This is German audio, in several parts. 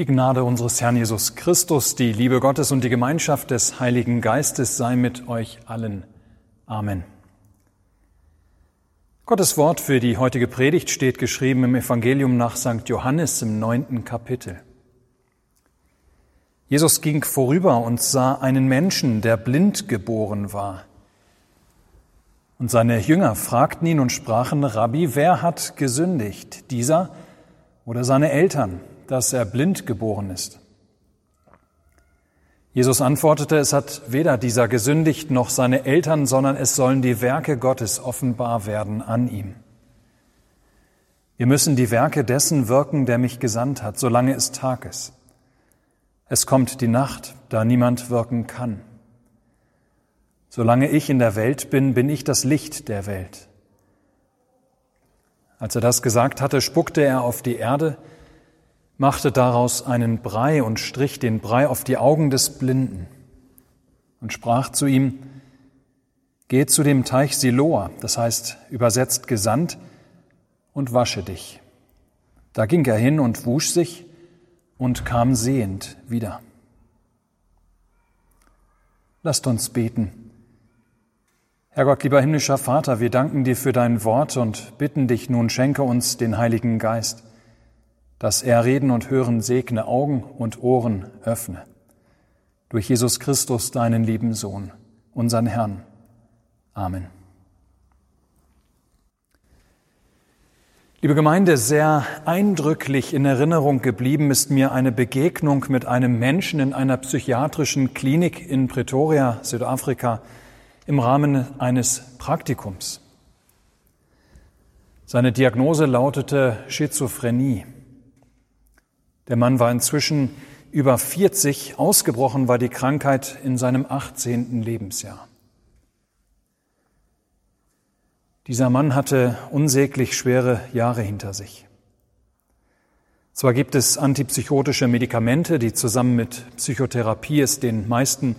Die Gnade unseres Herrn Jesus Christus, die Liebe Gottes und die Gemeinschaft des Heiligen Geistes sei mit euch allen. Amen. Gottes Wort für die heutige Predigt steht geschrieben im Evangelium nach St. Johannes im neunten Kapitel. Jesus ging vorüber und sah einen Menschen, der blind geboren war. Und seine Jünger fragten ihn und sprachen, Rabbi, wer hat gesündigt, dieser oder seine Eltern, dass er blind geboren ist? Jesus antwortete, es hat weder dieser gesündigt noch seine Eltern, sondern es sollen die Werke Gottes offenbar werden an ihm. Wir müssen die Werke dessen wirken, der mich gesandt hat, solange es Tag ist. Es kommt die Nacht, da niemand wirken kann. Solange ich in der Welt bin, bin ich das Licht der Welt. Als er das gesagt hatte, spuckte er auf die Erde, machte daraus einen Brei und strich den Brei auf die Augen des Blinden und sprach zu ihm, Geh zu dem Teich Siloa, das heißt übersetzt gesandt, und wasche dich. Da ging er hin und wusch sich und kam sehend wieder. Lasst uns beten. Herr Gott, lieber himmlischer Vater, wir danken dir für dein Wort und bitten dich nun, schenke uns den Heiligen Geist dass er Reden und Hören segne, Augen und Ohren öffne. Durch Jesus Christus, deinen lieben Sohn, unseren Herrn. Amen. Liebe Gemeinde, sehr eindrücklich in Erinnerung geblieben ist mir eine Begegnung mit einem Menschen in einer psychiatrischen Klinik in Pretoria, Südafrika, im Rahmen eines Praktikums. Seine Diagnose lautete Schizophrenie. Der Mann war inzwischen über 40, ausgebrochen war die Krankheit in seinem 18. Lebensjahr. Dieser Mann hatte unsäglich schwere Jahre hinter sich. Zwar gibt es antipsychotische Medikamente, die zusammen mit Psychotherapie es den meisten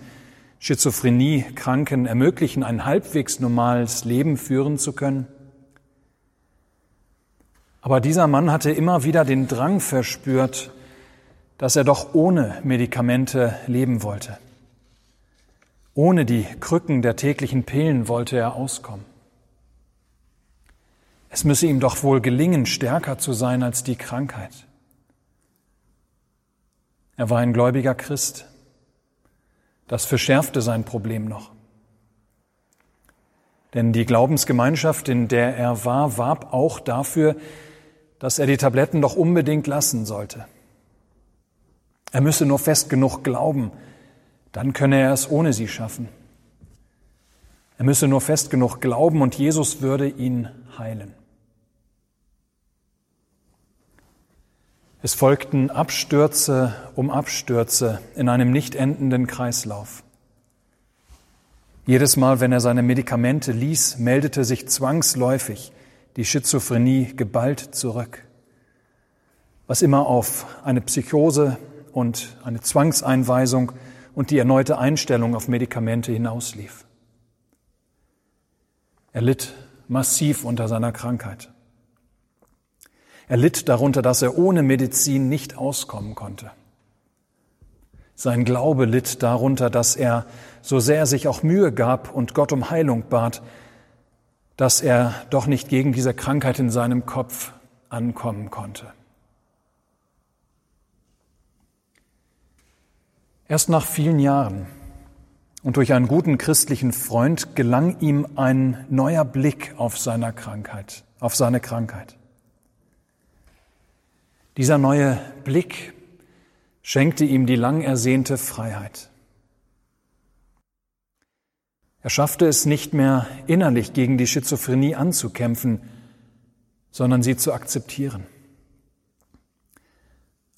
Schizophrenie-Kranken ermöglichen, ein halbwegs normales Leben führen zu können. Aber dieser Mann hatte immer wieder den Drang verspürt, dass er doch ohne Medikamente leben wollte. Ohne die Krücken der täglichen Pillen wollte er auskommen. Es müsse ihm doch wohl gelingen, stärker zu sein als die Krankheit. Er war ein gläubiger Christ. Das verschärfte sein Problem noch. Denn die Glaubensgemeinschaft, in der er war, warb auch dafür, dass er die Tabletten doch unbedingt lassen sollte. Er müsse nur fest genug glauben, dann könne er es ohne sie schaffen. Er müsse nur fest genug glauben und Jesus würde ihn heilen. Es folgten Abstürze um Abstürze in einem nicht endenden Kreislauf. Jedes Mal, wenn er seine Medikamente ließ, meldete sich zwangsläufig die Schizophrenie geballt zurück, was immer auf eine Psychose und eine Zwangseinweisung und die erneute Einstellung auf Medikamente hinauslief. Er litt massiv unter seiner Krankheit. Er litt darunter, dass er ohne Medizin nicht auskommen konnte. Sein Glaube litt darunter, dass er, so sehr sich auch Mühe gab und Gott um Heilung bat, dass er doch nicht gegen diese Krankheit in seinem Kopf ankommen konnte. Erst nach vielen Jahren und durch einen guten christlichen Freund gelang ihm ein neuer Blick auf seine Krankheit, auf seine Krankheit. Dieser neue Blick schenkte ihm die lang ersehnte Freiheit. Er schaffte es nicht mehr innerlich gegen die Schizophrenie anzukämpfen, sondern sie zu akzeptieren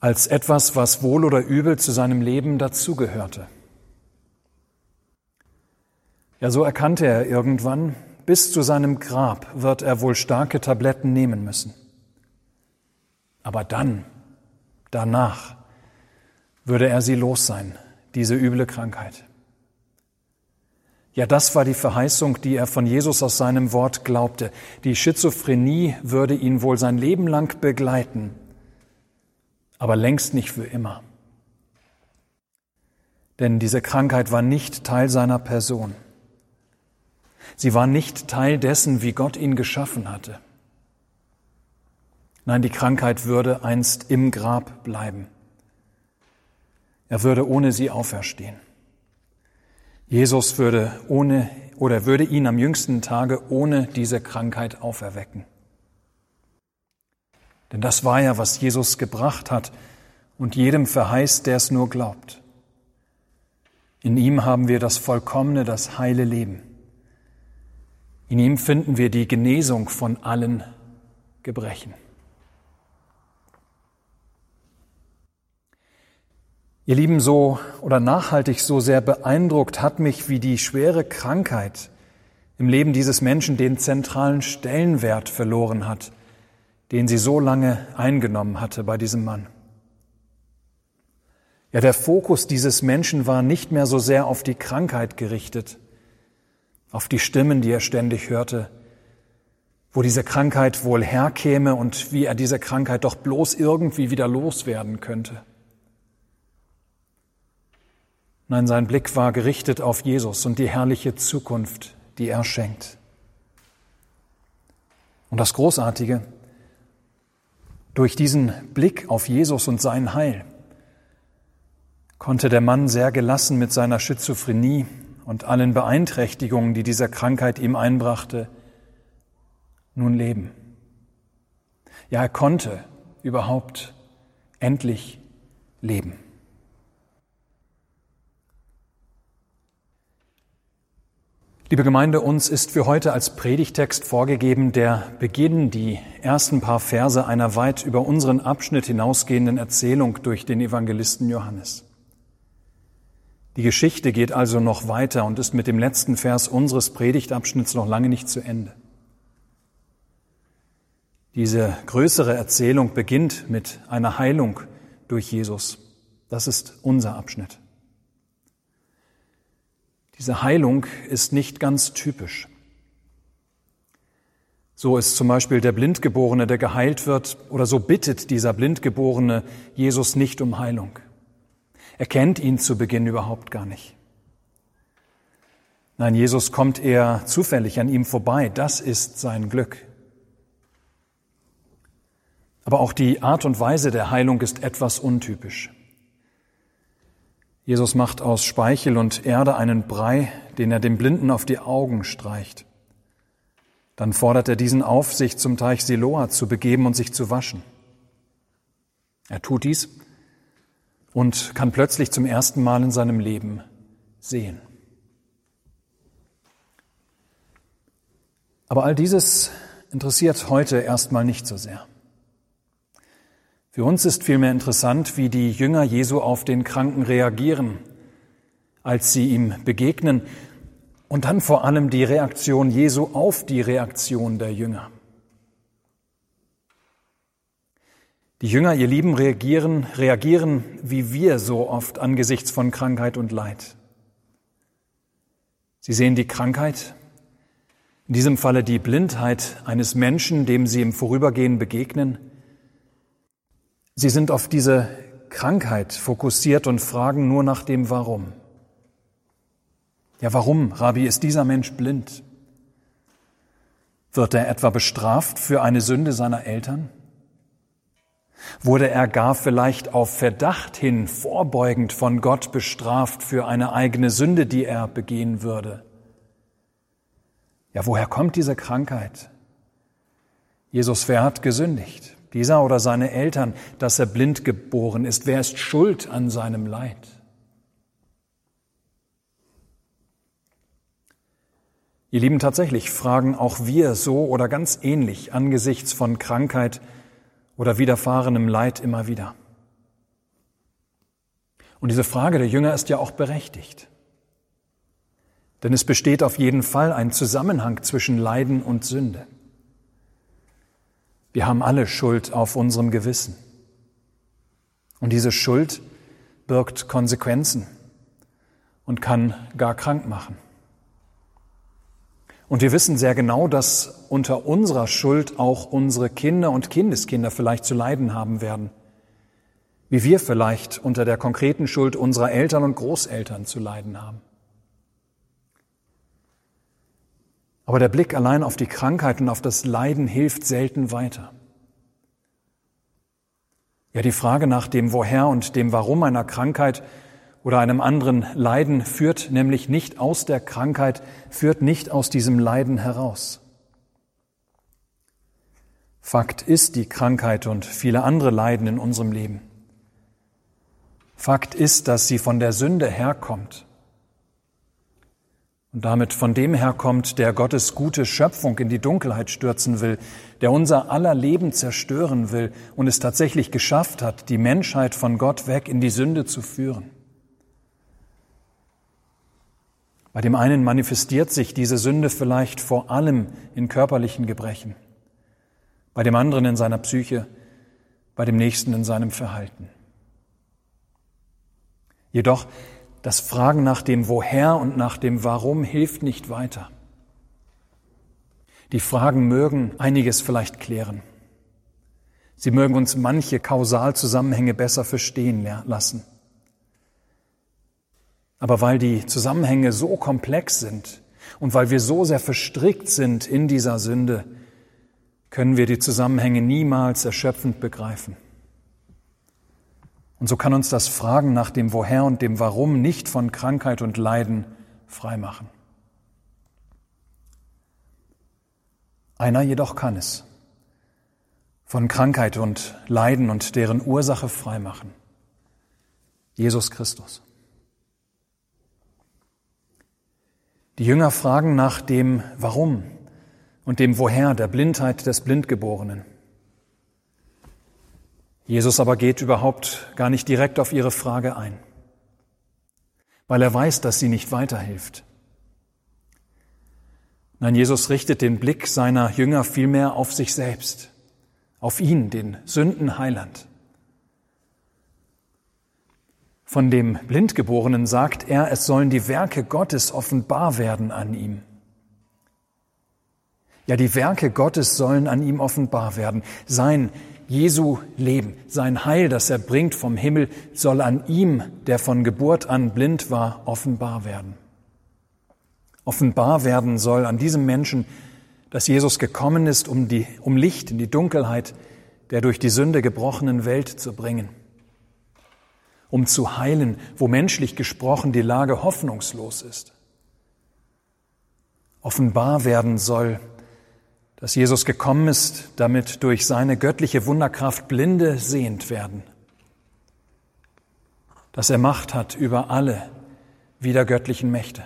als etwas, was wohl oder übel zu seinem Leben dazugehörte. Ja, so erkannte er irgendwann, bis zu seinem Grab wird er wohl starke Tabletten nehmen müssen. Aber dann, danach, würde er sie los sein, diese üble Krankheit. Ja, das war die Verheißung, die er von Jesus aus seinem Wort glaubte. Die Schizophrenie würde ihn wohl sein Leben lang begleiten aber längst nicht für immer. Denn diese Krankheit war nicht Teil seiner Person. Sie war nicht Teil dessen, wie Gott ihn geschaffen hatte. Nein, die Krankheit würde einst im Grab bleiben. Er würde ohne sie auferstehen. Jesus würde ohne oder würde ihn am jüngsten Tage ohne diese Krankheit auferwecken. Denn das war ja, was Jesus gebracht hat und jedem verheißt, der es nur glaubt. In ihm haben wir das vollkommene, das heile Leben. In ihm finden wir die Genesung von allen Gebrechen. Ihr Lieben, so oder nachhaltig so sehr beeindruckt hat mich, wie die schwere Krankheit im Leben dieses Menschen den zentralen Stellenwert verloren hat, den sie so lange eingenommen hatte bei diesem Mann. Ja, der Fokus dieses Menschen war nicht mehr so sehr auf die Krankheit gerichtet, auf die Stimmen, die er ständig hörte, wo diese Krankheit wohl herkäme und wie er diese Krankheit doch bloß irgendwie wieder loswerden könnte. Nein, sein Blick war gerichtet auf Jesus und die herrliche Zukunft, die er schenkt. Und das Großartige, durch diesen Blick auf Jesus und sein Heil konnte der Mann sehr gelassen mit seiner Schizophrenie und allen Beeinträchtigungen, die diese Krankheit ihm einbrachte, nun leben. Ja, er konnte überhaupt endlich leben. Liebe Gemeinde, uns ist für heute als Predigtext vorgegeben der Beginn, die ersten paar Verse einer weit über unseren Abschnitt hinausgehenden Erzählung durch den Evangelisten Johannes. Die Geschichte geht also noch weiter und ist mit dem letzten Vers unseres Predigtabschnitts noch lange nicht zu Ende. Diese größere Erzählung beginnt mit einer Heilung durch Jesus. Das ist unser Abschnitt. Diese Heilung ist nicht ganz typisch. So ist zum Beispiel der Blindgeborene, der geheilt wird, oder so bittet dieser Blindgeborene Jesus nicht um Heilung. Er kennt ihn zu Beginn überhaupt gar nicht. Nein, Jesus kommt eher zufällig an ihm vorbei. Das ist sein Glück. Aber auch die Art und Weise der Heilung ist etwas untypisch. Jesus macht aus Speichel und Erde einen Brei, den er dem Blinden auf die Augen streicht. Dann fordert er diesen auf, sich zum Teich Siloa zu begeben und sich zu waschen. Er tut dies und kann plötzlich zum ersten Mal in seinem Leben sehen. Aber all dieses interessiert heute erstmal nicht so sehr. Für uns ist vielmehr interessant, wie die Jünger Jesu auf den Kranken reagieren, als sie ihm begegnen und dann vor allem die Reaktion Jesu auf die Reaktion der Jünger. Die Jünger, ihr Lieben, reagieren, reagieren wie wir so oft angesichts von Krankheit und Leid. Sie sehen die Krankheit, in diesem Falle die Blindheit eines Menschen, dem sie im Vorübergehen begegnen, Sie sind auf diese Krankheit fokussiert und fragen nur nach dem Warum. Ja, warum, Rabbi, ist dieser Mensch blind? Wird er etwa bestraft für eine Sünde seiner Eltern? Wurde er gar vielleicht auf Verdacht hin vorbeugend von Gott bestraft für eine eigene Sünde, die er begehen würde? Ja, woher kommt diese Krankheit? Jesus, wer hat gesündigt? Dieser oder seine Eltern, dass er blind geboren ist? Wer ist schuld an seinem Leid? Ihr Lieben, tatsächlich fragen auch wir so oder ganz ähnlich angesichts von Krankheit oder widerfahrenem Leid immer wieder. Und diese Frage der Jünger ist ja auch berechtigt. Denn es besteht auf jeden Fall ein Zusammenhang zwischen Leiden und Sünde. Wir haben alle Schuld auf unserem Gewissen. Und diese Schuld birgt Konsequenzen und kann gar krank machen. Und wir wissen sehr genau, dass unter unserer Schuld auch unsere Kinder und Kindeskinder vielleicht zu leiden haben werden. wie wir vielleicht unter der konkreten Schuld unserer Eltern und Großeltern zu leiden haben. Aber der Blick allein auf die Krankheit und auf das Leiden hilft selten weiter. Ja, die Frage nach dem Woher und dem Warum einer Krankheit oder einem anderen Leiden führt nämlich nicht aus der Krankheit, führt nicht aus diesem Leiden heraus. Fakt ist die Krankheit und viele andere Leiden in unserem Leben. Fakt ist, dass sie von der Sünde herkommt und damit von dem herkommt, der Gottes gute Schöpfung in die Dunkelheit stürzen will, der unser aller Leben zerstören will und es tatsächlich geschafft hat, die Menschheit von Gott weg in die Sünde zu führen. Bei dem einen manifestiert sich diese Sünde vielleicht vor allem in körperlichen Gebrechen, bei dem anderen in seiner Psyche, bei dem nächsten in seinem Verhalten. Jedoch das Fragen nach dem Woher und nach dem Warum hilft nicht weiter. Die Fragen mögen einiges vielleicht klären. Sie mögen uns manche Kausalzusammenhänge besser verstehen lassen. Aber weil die Zusammenhänge so komplex sind und weil wir so sehr verstrickt sind in dieser Sünde, können wir die Zusammenhänge niemals erschöpfend begreifen. Und so kann uns das Fragen nach dem Woher und dem Warum nicht von Krankheit und Leiden freimachen. Einer jedoch kann es von Krankheit und Leiden und deren Ursache freimachen. Jesus Christus. Die Jünger fragen nach dem Warum und dem Woher der Blindheit des Blindgeborenen. Jesus aber geht überhaupt gar nicht direkt auf ihre Frage ein, weil er weiß, dass sie nicht weiterhilft. Nein, Jesus richtet den Blick seiner Jünger vielmehr auf sich selbst, auf ihn, den Sündenheiland. Von dem Blindgeborenen sagt er, es sollen die Werke Gottes offenbar werden an ihm. Ja, die Werke Gottes sollen an ihm offenbar werden. Sein Jesu Leben, sein Heil, das er bringt vom Himmel, soll an ihm, der von Geburt an blind war, offenbar werden. Offenbar werden soll an diesem Menschen, dass Jesus gekommen ist, um, die, um Licht in die Dunkelheit der durch die Sünde gebrochenen Welt zu bringen, um zu heilen, wo menschlich gesprochen die Lage hoffnungslos ist. Offenbar werden soll, dass Jesus gekommen ist, damit durch seine göttliche Wunderkraft Blinde sehend werden, dass er Macht hat über alle wiedergöttlichen Mächte.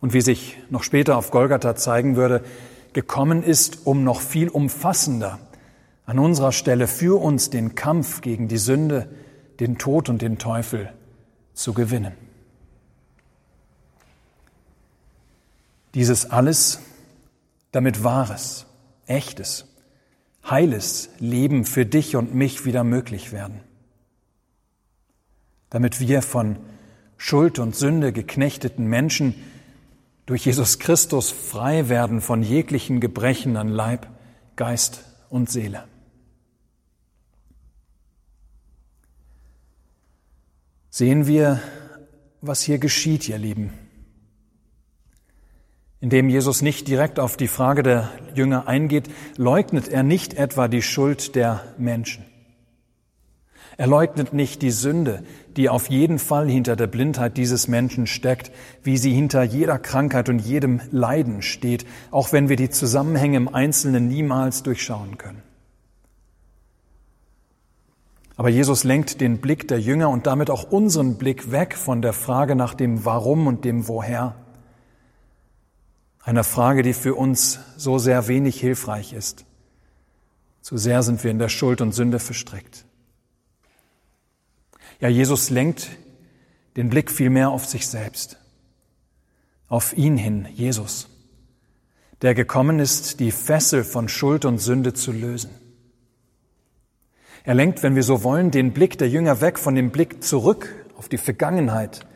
Und wie sich noch später auf Golgatha zeigen würde, gekommen ist, um noch viel umfassender an unserer Stelle für uns den Kampf gegen die Sünde, den Tod und den Teufel zu gewinnen. Dieses alles damit wahres, echtes, heiles Leben für dich und mich wieder möglich werden. Damit wir von Schuld und Sünde geknechteten Menschen durch Jesus Christus frei werden von jeglichen Gebrechen an Leib, Geist und Seele. Sehen wir, was hier geschieht, ihr Lieben indem Jesus nicht direkt auf die Frage der Jünger eingeht, leugnet er nicht etwa die Schuld der Menschen. Er leugnet nicht die Sünde, die auf jeden Fall hinter der Blindheit dieses Menschen steckt, wie sie hinter jeder Krankheit und jedem Leiden steht, auch wenn wir die Zusammenhänge im Einzelnen niemals durchschauen können. Aber Jesus lenkt den Blick der Jünger und damit auch unseren Blick weg von der Frage nach dem Warum und dem Woher einer Frage, die für uns so sehr wenig hilfreich ist. Zu sehr sind wir in der Schuld und Sünde verstrickt. Ja, Jesus lenkt den Blick vielmehr auf sich selbst, auf ihn hin, Jesus, der gekommen ist, die Fessel von Schuld und Sünde zu lösen. Er lenkt, wenn wir so wollen, den Blick der Jünger weg von dem Blick zurück auf die Vergangenheit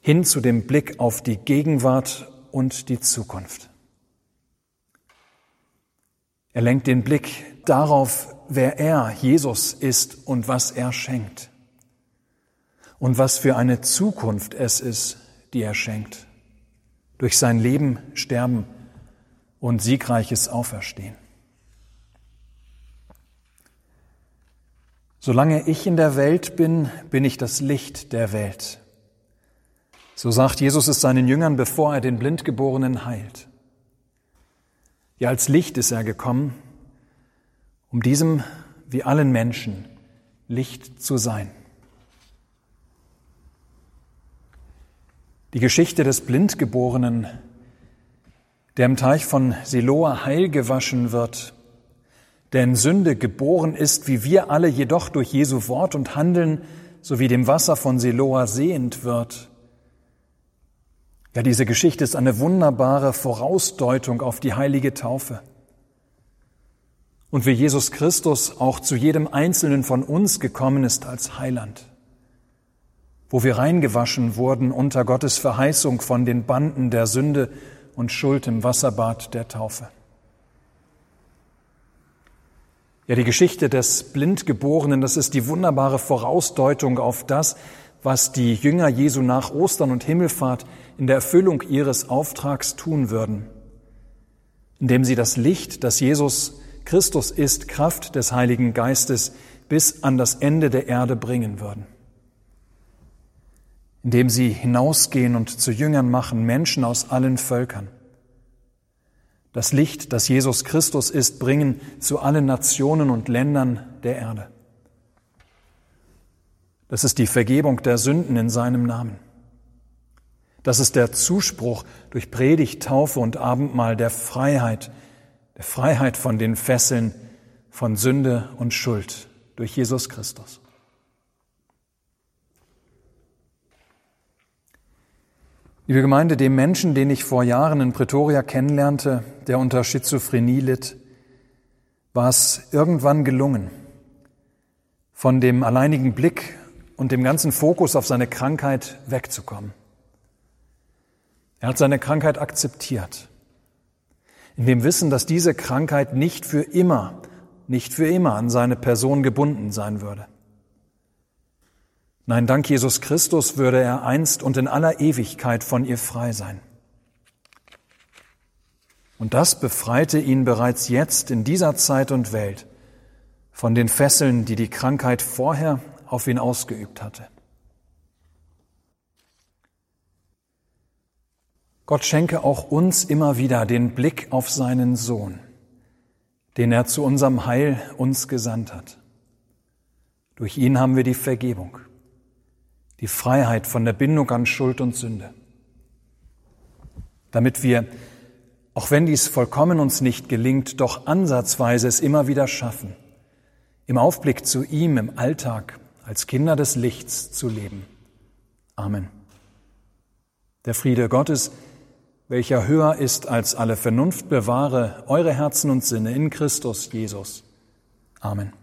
hin zu dem Blick auf die Gegenwart und die Zukunft. Er lenkt den Blick darauf, wer er, Jesus, ist und was er schenkt. Und was für eine Zukunft es ist, die er schenkt. Durch sein Leben, Sterben und siegreiches Auferstehen. Solange ich in der Welt bin, bin ich das Licht der Welt. So sagt Jesus es seinen Jüngern, bevor er den Blindgeborenen heilt. Ja, als Licht ist er gekommen, um diesem wie allen Menschen Licht zu sein. Die Geschichte des Blindgeborenen, der im Teich von Siloa heil gewaschen wird, der in Sünde geboren ist, wie wir alle jedoch durch Jesu Wort und Handeln sowie dem Wasser von Siloa sehend wird. Ja, diese Geschichte ist eine wunderbare Vorausdeutung auf die heilige Taufe. Und wie Jesus Christus auch zu jedem Einzelnen von uns gekommen ist als Heiland, wo wir reingewaschen wurden unter Gottes Verheißung von den Banden der Sünde und Schuld im Wasserbad der Taufe. Ja, die Geschichte des Blindgeborenen, das ist die wunderbare Vorausdeutung auf das, was die Jünger Jesu nach Ostern und Himmelfahrt in der Erfüllung ihres Auftrags tun würden, indem sie das Licht, das Jesus Christus ist, Kraft des Heiligen Geistes, bis an das Ende der Erde bringen würden. Indem sie hinausgehen und zu Jüngern machen, Menschen aus allen Völkern das Licht, das Jesus Christus ist, bringen zu allen Nationen und Ländern der Erde. Das ist die Vergebung der Sünden in seinem Namen. Das ist der Zuspruch durch Predigt, Taufe und Abendmahl der Freiheit, der Freiheit von den Fesseln von Sünde und Schuld durch Jesus Christus. Liebe Gemeinde, dem Menschen, den ich vor Jahren in Pretoria kennenlernte, der unter Schizophrenie litt, war es irgendwann gelungen, von dem alleinigen Blick und dem ganzen Fokus auf seine Krankheit wegzukommen. Er hat seine Krankheit akzeptiert, in dem Wissen, dass diese Krankheit nicht für immer, nicht für immer an seine Person gebunden sein würde. Nein, dank Jesus Christus würde er einst und in aller Ewigkeit von ihr frei sein. Und das befreite ihn bereits jetzt in dieser Zeit und Welt von den Fesseln, die die Krankheit vorher auf ihn ausgeübt hatte. Gott schenke auch uns immer wieder den Blick auf seinen Sohn, den er zu unserem Heil uns gesandt hat. Durch ihn haben wir die Vergebung die Freiheit von der Bindung an Schuld und Sünde. Damit wir, auch wenn dies vollkommen uns nicht gelingt, doch ansatzweise es immer wieder schaffen, im Aufblick zu ihm im Alltag als Kinder des Lichts zu leben. Amen. Der Friede Gottes, welcher höher ist als alle Vernunft, bewahre eure Herzen und Sinne in Christus Jesus. Amen.